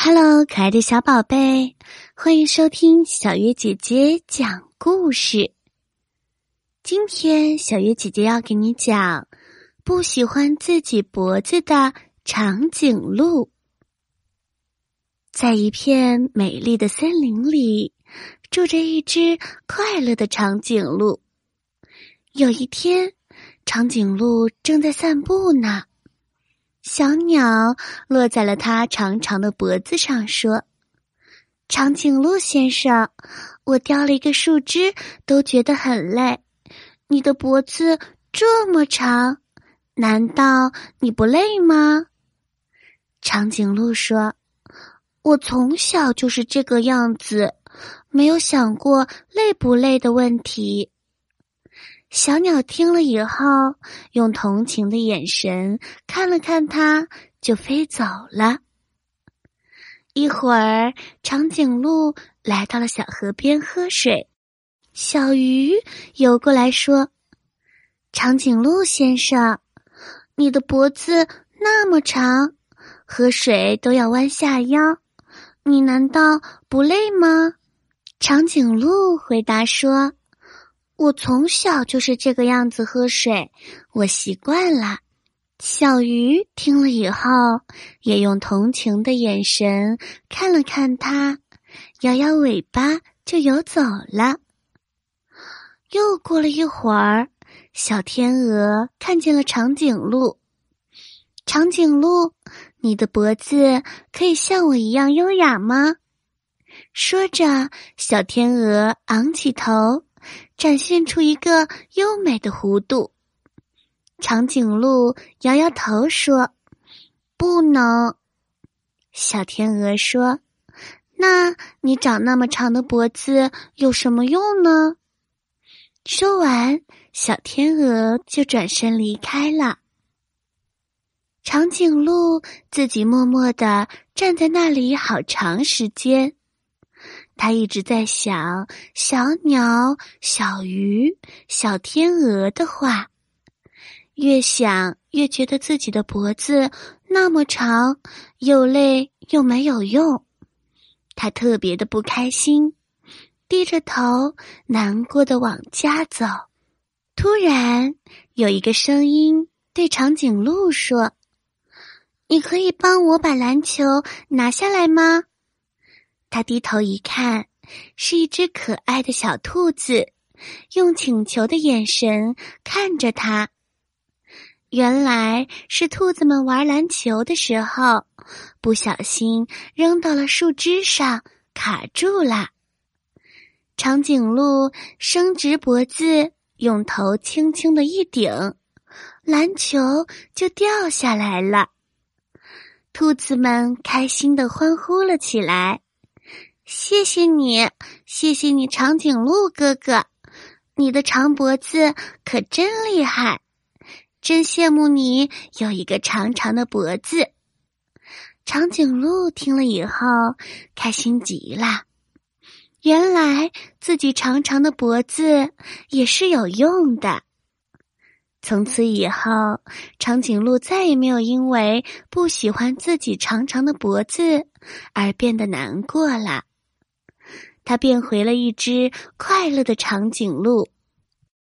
Hello，可爱的小宝贝，欢迎收听小月姐姐讲故事。今天小月姐姐要给你讲不喜欢自己脖子的长颈鹿。在一片美丽的森林里，住着一只快乐的长颈鹿。有一天，长颈鹿正在散步呢。小鸟落在了它长长的脖子上，说：“长颈鹿先生，我叼了一个树枝，都觉得很累。你的脖子这么长，难道你不累吗？”长颈鹿说：“我从小就是这个样子，没有想过累不累的问题。”小鸟听了以后，用同情的眼神看了看它，就飞走了。一会儿，长颈鹿来到了小河边喝水，小鱼游过来说：“长颈鹿先生，你的脖子那么长，喝水都要弯下腰，你难道不累吗？”长颈鹿回答说。我从小就是这个样子喝水，我习惯了。小鱼听了以后，也用同情的眼神看了看它，摇摇尾巴就游走了。又过了一会儿，小天鹅看见了长颈鹿。长颈鹿，你的脖子可以像我一样优雅吗？说着，小天鹅昂起头。展现出一个优美的弧度，长颈鹿摇摇头说：“不能。”小天鹅说：“那你长那么长的脖子有什么用呢？”说完，小天鹅就转身离开了。长颈鹿自己默默的站在那里好长时间。他一直在想小鸟、小鱼、小天鹅的话，越想越觉得自己的脖子那么长，又累又没有用，他特别的不开心，低着头难过的往家走。突然，有一个声音对长颈鹿说：“你可以帮我把篮球拿下来吗？”他低头一看，是一只可爱的小兔子，用请求的眼神看着他。原来是兔子们玩篮球的时候，不小心扔到了树枝上，卡住了。长颈鹿伸直脖子，用头轻轻的一顶，篮球就掉下来了。兔子们开心的欢呼了起来。谢谢你，谢谢你，长颈鹿哥哥，你的长脖子可真厉害，真羡慕你有一个长长的脖子。长颈鹿听了以后，开心极了，原来自己长长的脖子也是有用的。从此以后，长颈鹿再也没有因为不喜欢自己长长的脖子而变得难过了。他变回了一只快乐的长颈鹿。